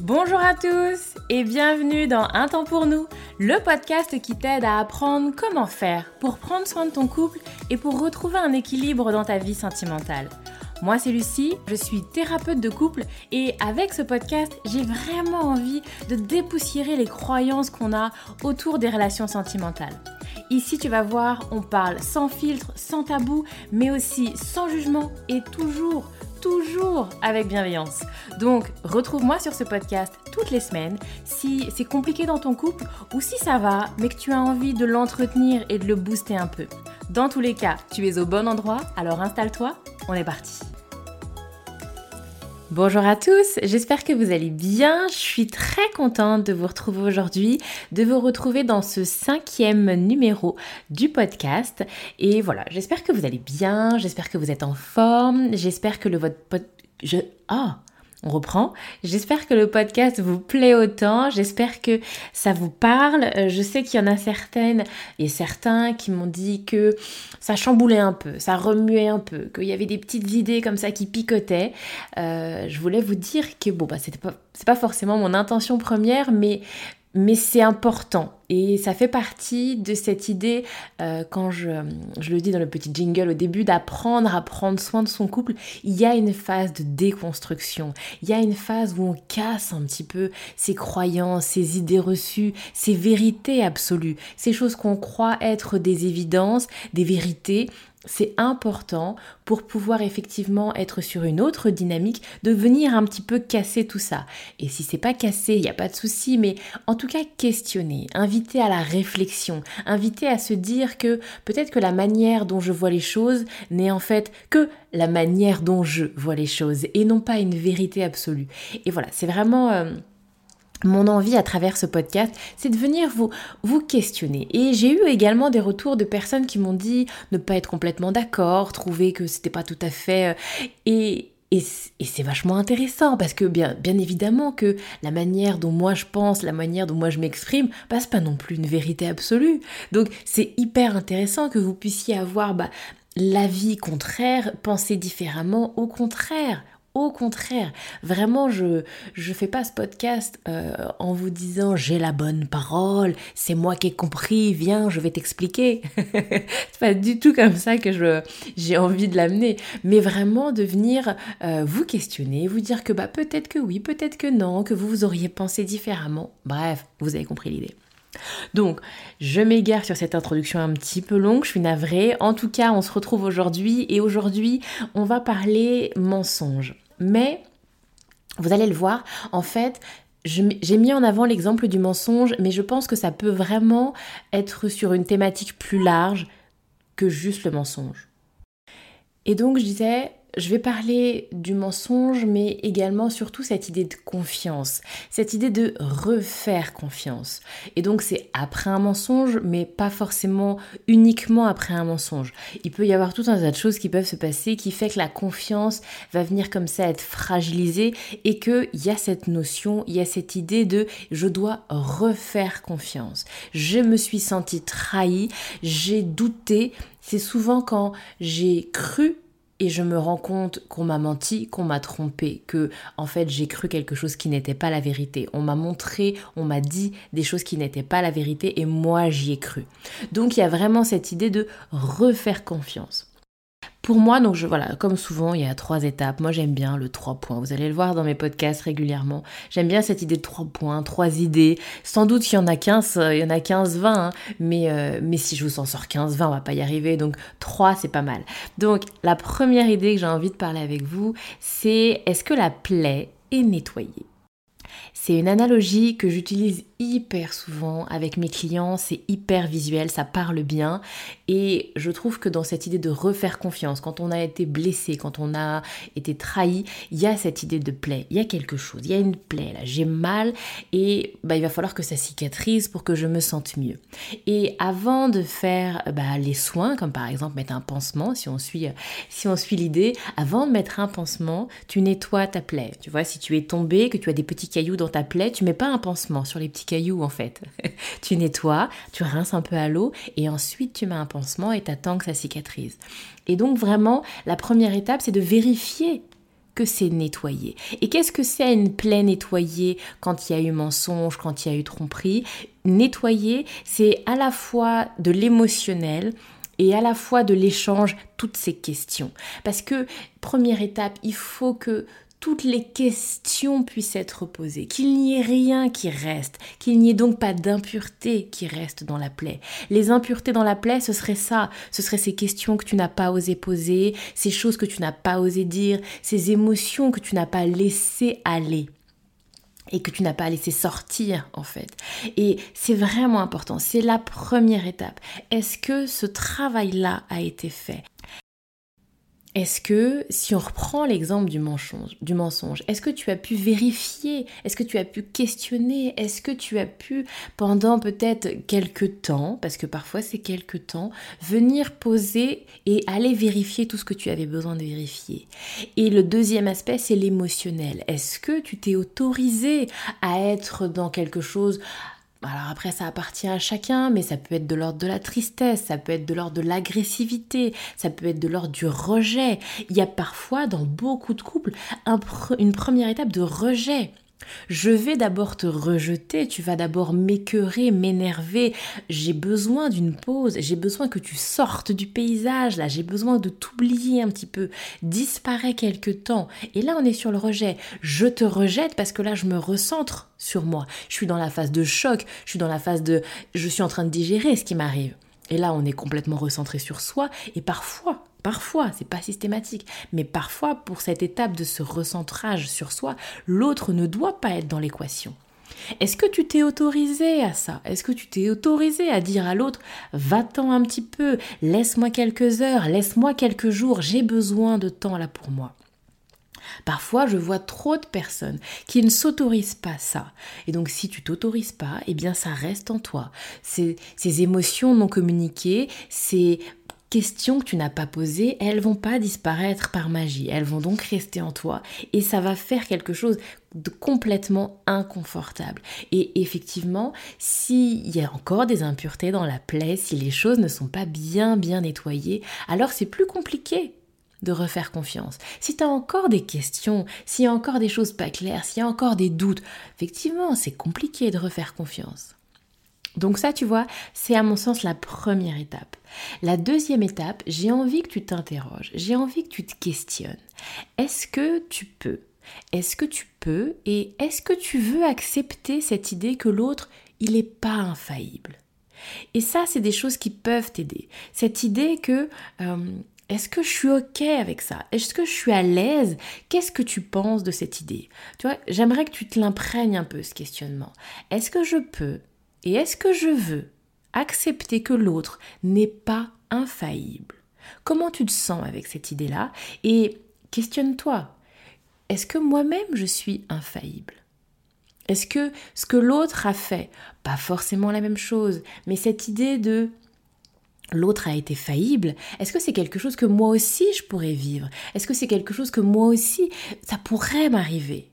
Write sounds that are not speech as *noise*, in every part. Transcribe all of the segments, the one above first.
Bonjour à tous et bienvenue dans Un temps pour nous, le podcast qui t'aide à apprendre comment faire pour prendre soin de ton couple et pour retrouver un équilibre dans ta vie sentimentale. Moi c'est Lucie, je suis thérapeute de couple et avec ce podcast j'ai vraiment envie de dépoussiérer les croyances qu'on a autour des relations sentimentales. Ici tu vas voir, on parle sans filtre, sans tabou, mais aussi sans jugement et toujours toujours avec bienveillance. Donc, retrouve-moi sur ce podcast toutes les semaines si c'est compliqué dans ton couple ou si ça va, mais que tu as envie de l'entretenir et de le booster un peu. Dans tous les cas, tu es au bon endroit, alors installe-toi, on est parti. Bonjour à tous, j'espère que vous allez bien. Je suis très contente de vous retrouver aujourd'hui, de vous retrouver dans ce cinquième numéro du podcast. Et voilà, j'espère que vous allez bien, j'espère que vous êtes en forme, j'espère que le votre. Je... Ah on reprend. J'espère que le podcast vous plaît autant. J'espère que ça vous parle. Euh, je sais qu'il y en a certaines et certains qui m'ont dit que ça chamboulait un peu, ça remuait un peu, qu'il y avait des petites idées comme ça qui picotaient. Euh, je voulais vous dire que bon bah c'est pas forcément mon intention première, mais mais c'est important. Et ça fait partie de cette idée, euh, quand je, je, le dis dans le petit jingle au début, d'apprendre à prendre soin de son couple. Il y a une phase de déconstruction, il y a une phase où on casse un petit peu ses croyances, ses idées reçues, ses vérités absolues, ces choses qu'on croit être des évidences, des vérités c'est important pour pouvoir effectivement être sur une autre dynamique, de venir un petit peu casser tout ça. Et si c'est pas cassé, il n'y a pas de souci, mais en tout cas questionner, inviter à la réflexion, inviter à se dire que peut-être que la manière dont je vois les choses n'est en fait que la manière dont je vois les choses et non pas une vérité absolue. Et voilà, c'est vraiment... Euh, mon envie à travers ce podcast, c'est de venir vous, vous questionner. Et j'ai eu également des retours de personnes qui m'ont dit ne pas être complètement d'accord, trouver que c'était pas tout à fait. Euh, et, et, c'est vachement intéressant parce que bien, bien évidemment que la manière dont moi je pense, la manière dont moi je m'exprime, passe pas non plus une vérité absolue. Donc c'est hyper intéressant que vous puissiez avoir bah, l'avis contraire, penser différemment au contraire. Au contraire, vraiment, je je fais pas ce podcast euh, en vous disant j'ai la bonne parole, c'est moi qui ai compris, viens, je vais t'expliquer. *laughs* c'est pas du tout comme ça que je j'ai envie de l'amener, mais vraiment de venir euh, vous questionner, vous dire que bah peut-être que oui, peut-être que non, que vous vous auriez pensé différemment. Bref, vous avez compris l'idée. Donc, je m'égare sur cette introduction un petit peu longue, je suis navrée. En tout cas, on se retrouve aujourd'hui et aujourd'hui, on va parler mensonge. Mais, vous allez le voir, en fait, j'ai mis en avant l'exemple du mensonge, mais je pense que ça peut vraiment être sur une thématique plus large que juste le mensonge. Et donc je disais, je vais parler du mensonge, mais également surtout cette idée de confiance, cette idée de refaire confiance. Et donc c'est après un mensonge, mais pas forcément uniquement après un mensonge. Il peut y avoir tout un tas de choses qui peuvent se passer qui fait que la confiance va venir comme ça être fragilisée et qu'il y a cette notion, il y a cette idée de je dois refaire confiance. Je me suis sentie trahie, j'ai douté. C'est souvent quand j'ai cru et je me rends compte qu'on m'a menti, qu'on m'a trompé, que en fait j'ai cru quelque chose qui n'était pas la vérité. On m'a montré, on m'a dit des choses qui n'étaient pas la vérité et moi j'y ai cru. Donc il y a vraiment cette idée de refaire confiance. Pour moi, donc je, voilà, comme souvent, il y a trois étapes. Moi, j'aime bien le trois points. Vous allez le voir dans mes podcasts régulièrement. J'aime bien cette idée de trois points, trois idées. Sans doute qu'il y en a 15, il y en a 15, 20, hein. mais, euh, mais si je vous en sors 15, 20, on va pas y arriver. Donc, trois, c'est pas mal. Donc, la première idée que j'ai envie de parler avec vous, c'est est-ce que la plaie est nettoyée? C'est une analogie que j'utilise hyper souvent avec mes clients, c'est hyper visuel, ça parle bien et je trouve que dans cette idée de refaire confiance, quand on a été blessé, quand on a été trahi, il y a cette idée de plaie, il y a quelque chose, il y a une plaie là, j'ai mal et bah, il va falloir que ça cicatrise pour que je me sente mieux. Et avant de faire bah, les soins, comme par exemple mettre un pansement, si on suit, si suit l'idée, avant de mettre un pansement, tu nettoies ta plaie. Tu vois, si tu es tombé, que tu as des petits cailloux dans ta plaie, tu mets pas un pansement sur les petits cailloux en fait. *laughs* tu nettoies, tu rinces un peu à l'eau et ensuite tu mets un pansement et t'attends que ça cicatrise. Et donc vraiment, la première étape, c'est de vérifier que c'est nettoyé. Et qu'est-ce que c'est une plaie nettoyée quand il y a eu mensonge, quand il y a eu tromperie? Nettoyer, c'est à la fois de l'émotionnel, et à la fois de l'échange, toutes ces questions. Parce que, première étape, il faut que toutes les questions puissent être posées, qu'il n'y ait rien qui reste, qu'il n'y ait donc pas d'impureté qui reste dans la plaie. Les impuretés dans la plaie, ce serait ça, ce serait ces questions que tu n'as pas osé poser, ces choses que tu n'as pas osé dire, ces émotions que tu n'as pas laissé aller et que tu n'as pas laissé sortir en fait. Et c'est vraiment important, c'est la première étape. Est-ce que ce travail-là a été fait? Est-ce que, si on reprend l'exemple du mensonge, est-ce que tu as pu vérifier Est-ce que tu as pu questionner Est-ce que tu as pu, pendant peut-être quelques temps, parce que parfois c'est quelques temps, venir poser et aller vérifier tout ce que tu avais besoin de vérifier? Et le deuxième aspect, c'est l'émotionnel. Est-ce que tu t'es autorisé à être dans quelque chose alors après, ça appartient à chacun, mais ça peut être de l'ordre de la tristesse, ça peut être de l'ordre de l'agressivité, ça peut être de l'ordre du rejet. Il y a parfois, dans beaucoup de couples, une première étape de rejet. Je vais d'abord te rejeter, tu vas d'abord m'écœurer, m'énerver. J'ai besoin d'une pause, j'ai besoin que tu sortes du paysage, là, j'ai besoin de t'oublier un petit peu. Disparaît quelque temps. Et là, on est sur le rejet. Je te rejette parce que là, je me recentre sur moi. Je suis dans la phase de choc, je suis dans la phase de je suis en train de digérer ce qui m'arrive. Et là, on est complètement recentré sur soi et parfois, Parfois, c'est pas systématique, mais parfois, pour cette étape de ce recentrage sur soi, l'autre ne doit pas être dans l'équation. Est-ce que tu t'es autorisé à ça? Est-ce que tu t'es autorisé à dire à l'autre Va-t'en un petit peu, laisse-moi quelques heures, laisse-moi quelques jours, j'ai besoin de temps là pour moi? Parfois, je vois trop de personnes qui ne s'autorisent pas ça. Et donc, si tu t'autorises pas, eh bien, ça reste en toi. Ces, ces émotions non communiquées, ces questions que tu n'as pas posées, elles vont pas disparaître par magie. Elles vont donc rester en toi et ça va faire quelque chose de complètement inconfortable. Et effectivement, s'il y a encore des impuretés dans la plaie, si les choses ne sont pas bien bien nettoyées, alors c'est plus compliqué de refaire confiance. Si tu as encore des questions, s'il y a encore des choses pas claires, s'il y a encore des doutes, effectivement, c'est compliqué de refaire confiance. Donc ça, tu vois, c'est à mon sens la première étape. La deuxième étape, j'ai envie que tu t'interroges, j'ai envie que tu te questionnes. Est-ce que tu peux? Est-ce que tu peux? Et est-ce que tu veux accepter cette idée que l'autre, il n'est pas infaillible? Et ça, c'est des choses qui peuvent t'aider. Cette idée que... Euh, est-ce que je suis OK avec ça? Est-ce que je suis à l'aise? Qu'est-ce que tu penses de cette idée? Tu vois, j'aimerais que tu te l'imprègnes un peu, ce questionnement. Est-ce que je peux et est-ce que je veux accepter que l'autre n'est pas infaillible? Comment tu te sens avec cette idée-là? Et questionne-toi, est-ce que moi-même je suis infaillible? Est-ce que ce que l'autre a fait, pas forcément la même chose, mais cette idée de l'autre a été faillible, est-ce que c'est quelque chose que moi aussi je pourrais vivre? Est-ce que c'est quelque chose que moi aussi ça pourrait m'arriver?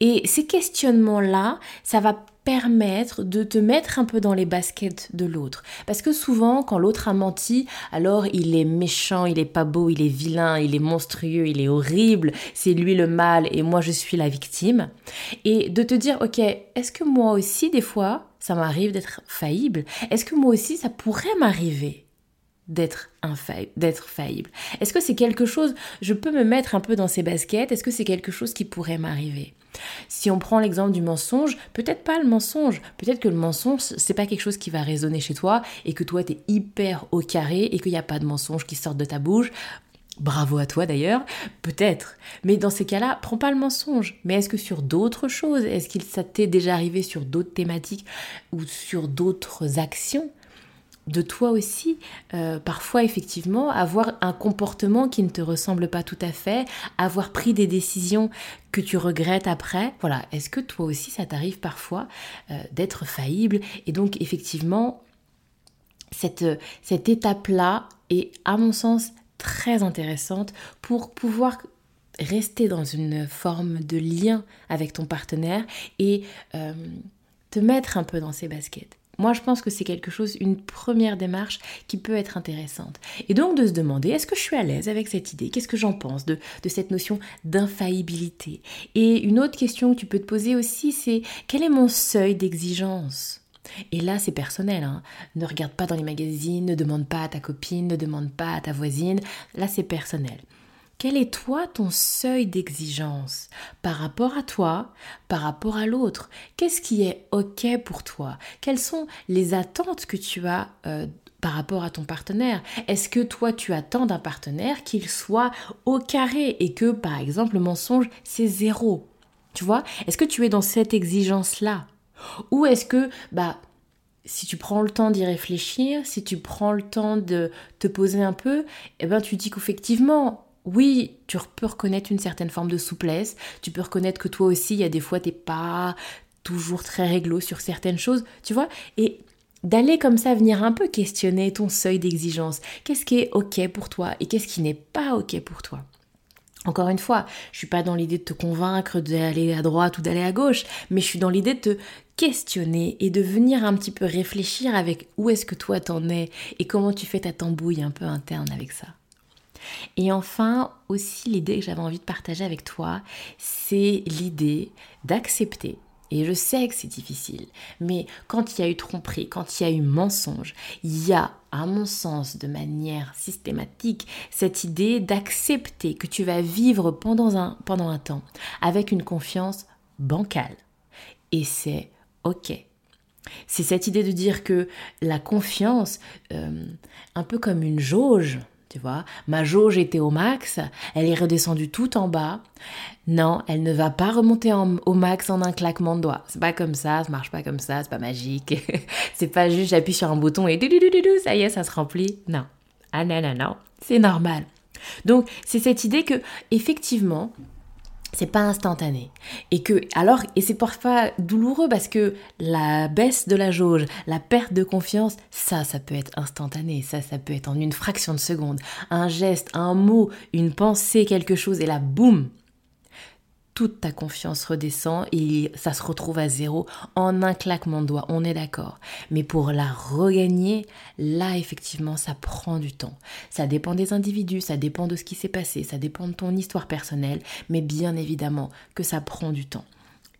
Et ces questionnements-là, ça va permettre de te mettre un peu dans les baskets de l'autre. Parce que souvent, quand l'autre a menti, alors il est méchant, il est pas beau, il est vilain, il est monstrueux, il est horrible, c'est lui le mal et moi je suis la victime. Et de te dire, ok, est-ce que moi aussi, des fois, ça m'arrive d'être faillible? Est-ce que moi aussi, ça pourrait m'arriver? D'être d'être faillible Est-ce que c'est quelque chose, je peux me mettre un peu dans ces baskets Est-ce que c'est quelque chose qui pourrait m'arriver? Si on prend l'exemple du mensonge, peut-être pas le mensonge, peut-être que le mensonge, c'est pas quelque chose qui va résonner chez toi et que toi t'es hyper au carré et qu'il n'y a pas de mensonge qui sortent de ta bouche. Bravo à toi d'ailleurs, peut-être. Mais dans ces cas-là, prends pas le mensonge. Mais est-ce que sur d'autres choses, est-ce qu'il ça t'est déjà arrivé sur d'autres thématiques ou sur d'autres actions? De toi aussi, euh, parfois effectivement, avoir un comportement qui ne te ressemble pas tout à fait, avoir pris des décisions que tu regrettes après. Voilà, est-ce que toi aussi ça t'arrive parfois euh, d'être faillible? Et donc effectivement, cette, cette étape-là est à mon sens très intéressante pour pouvoir rester dans une forme de lien avec ton partenaire et euh, te mettre un peu dans ses baskets. Moi, je pense que c'est quelque chose, une première démarche qui peut être intéressante. Et donc de se demander, est-ce que je suis à l'aise avec cette idée? Qu'est-ce que j'en pense de, de cette notion d'infaillibilité? Et une autre question que tu peux te poser aussi, c'est quel est mon seuil d'exigence? Et là, c'est personnel. Hein. Ne regarde pas dans les magazines, ne demande pas à ta copine, ne demande pas à ta voisine. Là, c'est personnel. Quel est toi ton seuil d'exigence par rapport à toi, par rapport à l'autre? Qu'est-ce qui est OK pour toi? Quelles sont les attentes que tu as euh, par rapport à ton partenaire? Est-ce que toi tu attends d'un partenaire qu'il soit au carré et que par exemple le mensonge c'est zéro? Tu vois? Est-ce que tu es dans cette exigence-là? Ou est-ce que bah si tu prends le temps d'y réfléchir, si tu prends le temps de te poser un peu, eh ben tu dis qu'effectivement, oui, tu peux reconnaître une certaine forme de souplesse, tu peux reconnaître que toi aussi, il y a des fois, t'es pas toujours très réglo sur certaines choses, tu vois, et d'aller comme ça venir un peu questionner ton seuil d'exigence. Qu'est-ce qui est OK pour toi et qu'est-ce qui n'est pas OK pour toi? Encore une fois, je suis pas dans l'idée de te convaincre d'aller à droite ou d'aller à gauche, mais je suis dans l'idée de te questionner et de venir un petit peu réfléchir avec où est-ce que toi t'en es et comment tu fais ta tambouille un peu interne avec ça. Et enfin, aussi l'idée que j'avais envie de partager avec toi, c'est l'idée d'accepter et je sais que c'est difficile, mais quand il y a eu tromperie, quand il y a eu mensonge, il y a, à mon sens, de manière systématique, cette idée d'accepter que tu vas vivre pendant un, pendant un temps avec une confiance bancale. Et c'est OK. C'est cette idée de dire que la confiance, euh, un peu comme une jauge, tu vois. Ma jauge était au max, elle est redescendue tout en bas. Non, elle ne va pas remonter au max en un claquement de doigts. C'est pas comme ça, ça marche pas comme ça, c'est pas magique. *laughs* c'est pas juste j'appuie sur un bouton et ça y est, ça se remplit. Non. Ah non, non, non, c'est normal. Donc, c'est cette idée que, effectivement, c'est pas instantané. Et que, alors, et c'est parfois douloureux parce que la baisse de la jauge, la perte de confiance, ça, ça peut être instantané. Ça, ça peut être en une fraction de seconde. Un geste, un mot, une pensée, quelque chose, et là, boum, toute ta confiance redescend et ça se retrouve à zéro en un claquement de doigts, on est d'accord. Mais pour la regagner, là effectivement ça prend du temps. Ça dépend des individus, ça dépend de ce qui s'est passé, ça dépend de ton histoire personnelle, mais bien évidemment que ça prend du temps.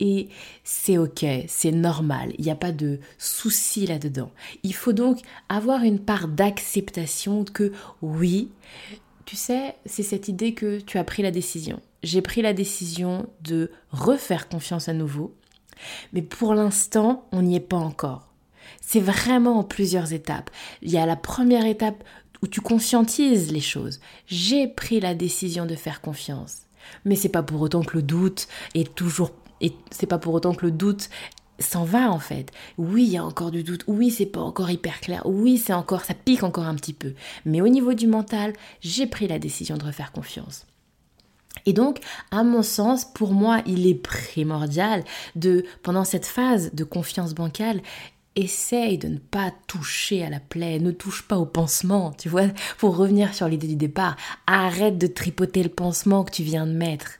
Et c'est ok, c'est normal, il n'y a pas de souci là-dedans. Il faut donc avoir une part d'acceptation que oui, tu sais, c'est cette idée que tu as pris la décision j'ai pris la décision de refaire confiance à nouveau. Mais pour l'instant, on n'y est pas encore. C'est vraiment en plusieurs étapes. Il y a la première étape où tu conscientises les choses. J'ai pris la décision de faire confiance. Mais c'est pas pour autant que le doute est toujours c'est pas pour autant que le doute s'en va en fait. Oui, il y a encore du doute. Oui, c'est pas encore hyper clair. Oui, c'est encore ça pique encore un petit peu. Mais au niveau du mental, j'ai pris la décision de refaire confiance. Et donc, à mon sens, pour moi, il est primordial de, pendant cette phase de confiance bancale, essaye de ne pas toucher à la plaie, ne touche pas au pansement, tu vois, pour revenir sur l'idée du départ. Arrête de tripoter le pansement que tu viens de mettre.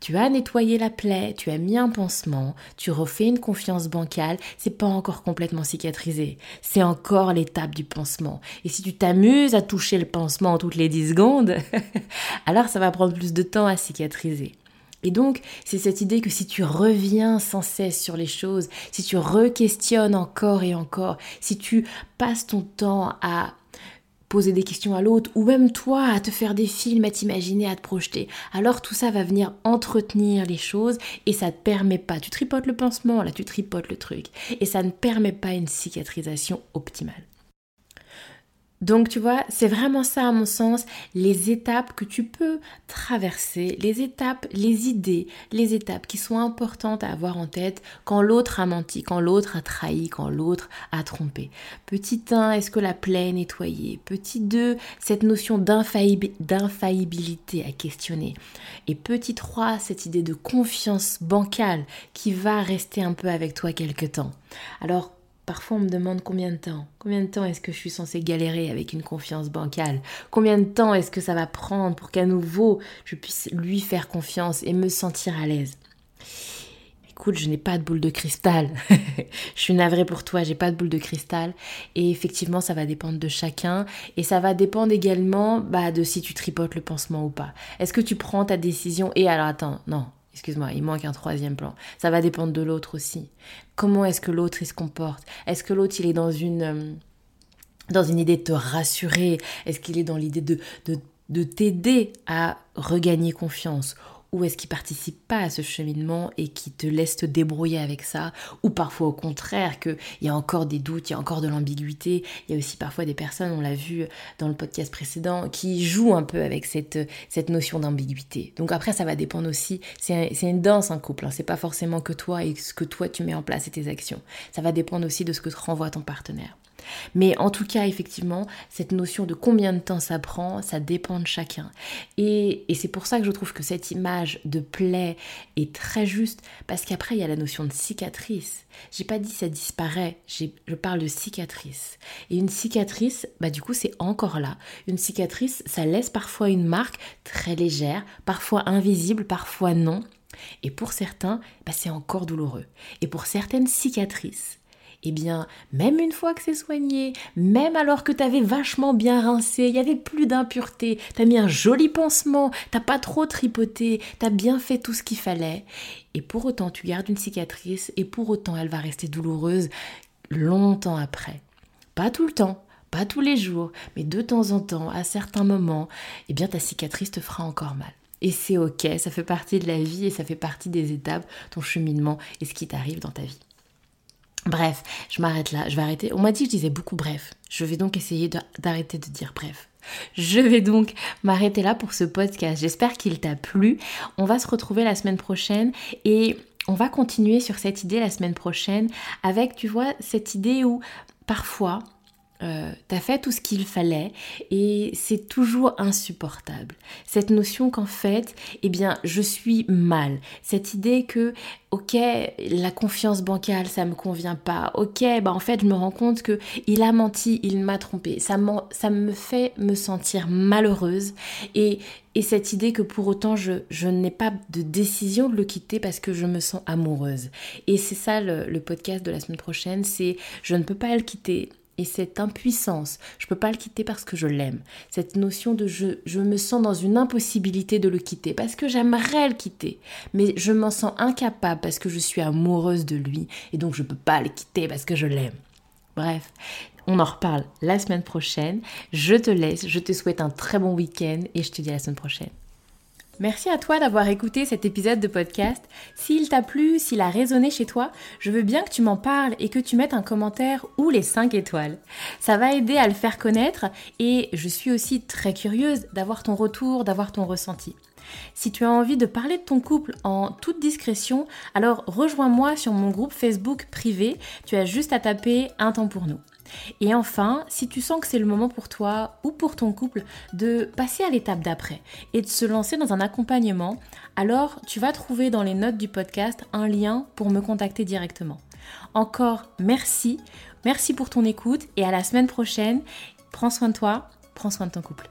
Tu as nettoyé la plaie, tu as mis un pansement, tu refais une confiance bancale, c'est pas encore complètement cicatrisé. C'est encore l'étape du pansement. Et si tu t'amuses à toucher le pansement toutes les 10 secondes, *laughs* alors ça va prendre plus de temps à cicatriser. Et donc, c'est cette idée que si tu reviens sans cesse sur les choses, si tu re-questionnes encore et encore, si tu passes ton temps à poser des questions à l'autre, ou même toi à te faire des films, à t'imaginer, à te projeter. Alors tout ça va venir entretenir les choses et ça te permet pas. Tu tripotes le pansement, là tu tripotes le truc. Et ça ne permet pas une cicatrisation optimale. Donc tu vois, c'est vraiment ça à mon sens, les étapes que tu peux traverser, les étapes, les idées, les étapes qui sont importantes à avoir en tête quand l'autre a menti, quand l'autre a trahi, quand l'autre a trompé. Petit 1, est-ce que la plaie est nettoyée Petit 2, cette notion d'infaillibilité à questionner. Et petit 3, cette idée de confiance bancale qui va rester un peu avec toi quelque temps. Alors Parfois, on me demande combien de temps. Combien de temps est-ce que je suis censée galérer avec une confiance bancale? Combien de temps est-ce que ça va prendre pour qu'à nouveau je puisse lui faire confiance et me sentir à l'aise? Écoute, je n'ai pas de boule de cristal. *laughs* je suis navrée pour toi, j'ai pas de boule de cristal. Et effectivement, ça va dépendre de chacun. Et ça va dépendre également bah, de si tu tripotes le pansement ou pas. Est-ce que tu prends ta décision Et alors, attends, non, excuse-moi, il manque un troisième plan. Ça va dépendre de l'autre aussi. Comment est-ce que l'autre il se comporte? Est-ce que l'autre il est dans une euh, idée de te rassurer? Est-ce qu'il est dans l'idée de t'aider à regagner confiance? Ou est-ce qu'il participe pas à ce cheminement et qui te laisse te débrouiller avec ça ou parfois au contraire qu'il y a encore des doutes, il y a encore de l'ambiguïté, il y a aussi parfois des personnes, on l'a vu dans le podcast précédent, qui jouent un peu avec cette, cette notion d'ambiguïté. Donc après ça va dépendre aussi, c'est une danse un couple, hein. c'est pas forcément que toi et ce que toi tu mets en place et tes actions. Ça va dépendre aussi de ce que te renvoie ton partenaire. Mais en tout cas, effectivement, cette notion de combien de temps ça prend, ça dépend de chacun. Et, c'est pour ça que je trouve que cette image de plaie est très juste, parce qu'après, il y a la notion de cicatrice. J'ai pas dit ça disparaît, je parle de cicatrice. Et une cicatrice, bah du coup, c'est encore là. Une cicatrice, ça laisse parfois une marque très légère, parfois invisible, parfois non. Et pour certains, bah, c'est encore douloureux. Et pour certaines cicatrices, eh bien, même une fois que c'est soigné, même alors que t'avais vachement bien rincé, il y avait plus d'impureté, t'as mis un joli pansement, t'as pas trop tripoté, t'as bien fait tout ce qu'il fallait, et pour autant tu gardes une cicatrice, et pour autant elle va rester douloureuse longtemps après. Pas tout le temps, pas tous les jours, mais de temps en temps, à certains moments, eh bien ta cicatrice te fera encore mal. Et c'est ok, ça fait partie de la vie et ça fait partie des étapes, ton cheminement et ce qui t'arrive dans ta vie. Bref, je m'arrête là, je vais arrêter. On m'a dit que je disais beaucoup bref. Je vais donc essayer d'arrêter de, dire bref. Je vais donc m'arrêter là pour ce podcast. J'espère qu'il t'a plu. On va se retrouver la semaine prochaine et on va continuer sur cette idée la semaine prochaine avec, tu vois, cette idée où parfois euh, t'as fait tout ce qu'il fallait et c'est toujours insupportable. Cette notion qu'en fait, eh bien, je suis mal. Cette idée que, ok, la confiance bancale, ça me convient pas. Ok, bah en fait, je me rends compte que il a menti, il m'a trompé. Ça, ça me fait me sentir malheureuse et, et cette idée que pour autant je, je n'ai pas de décision de le quitter parce que je me sens amoureuse. Et c'est ça le, le podcast de la semaine prochaine, c'est je ne peux pas le quitter et cette impuissance, je ne peux pas le quitter parce que je l'aime. Cette notion de je, je me sens dans une impossibilité de le quitter parce que j'aimerais le quitter, mais je m'en sens incapable parce que je suis amoureuse de lui et donc je ne peux pas le quitter parce que je l'aime. Bref, on en reparle la semaine prochaine. Je te laisse, je te souhaite un très bon week-end et je te dis à la semaine prochaine. Merci à toi d'avoir écouté cet épisode de podcast. S'il t'a plu, s'il a résonné chez toi, je veux bien que tu m'en parles et que tu mettes un commentaire ou les 5 étoiles. Ça va aider à le faire connaître et je suis aussi très curieuse d'avoir ton retour, d'avoir ton ressenti. Si tu as envie de parler de ton couple en toute discrétion, alors rejoins-moi sur mon groupe Facebook privé. Tu as juste à taper un temps pour nous. Et enfin, si tu sens que c'est le moment pour toi ou pour ton couple de passer à l'étape d'après et de se lancer dans un accompagnement, alors tu vas trouver dans les notes du podcast un lien pour me contacter directement. Encore merci, merci pour ton écoute et à la semaine prochaine. Prends soin de toi, prends soin de ton couple.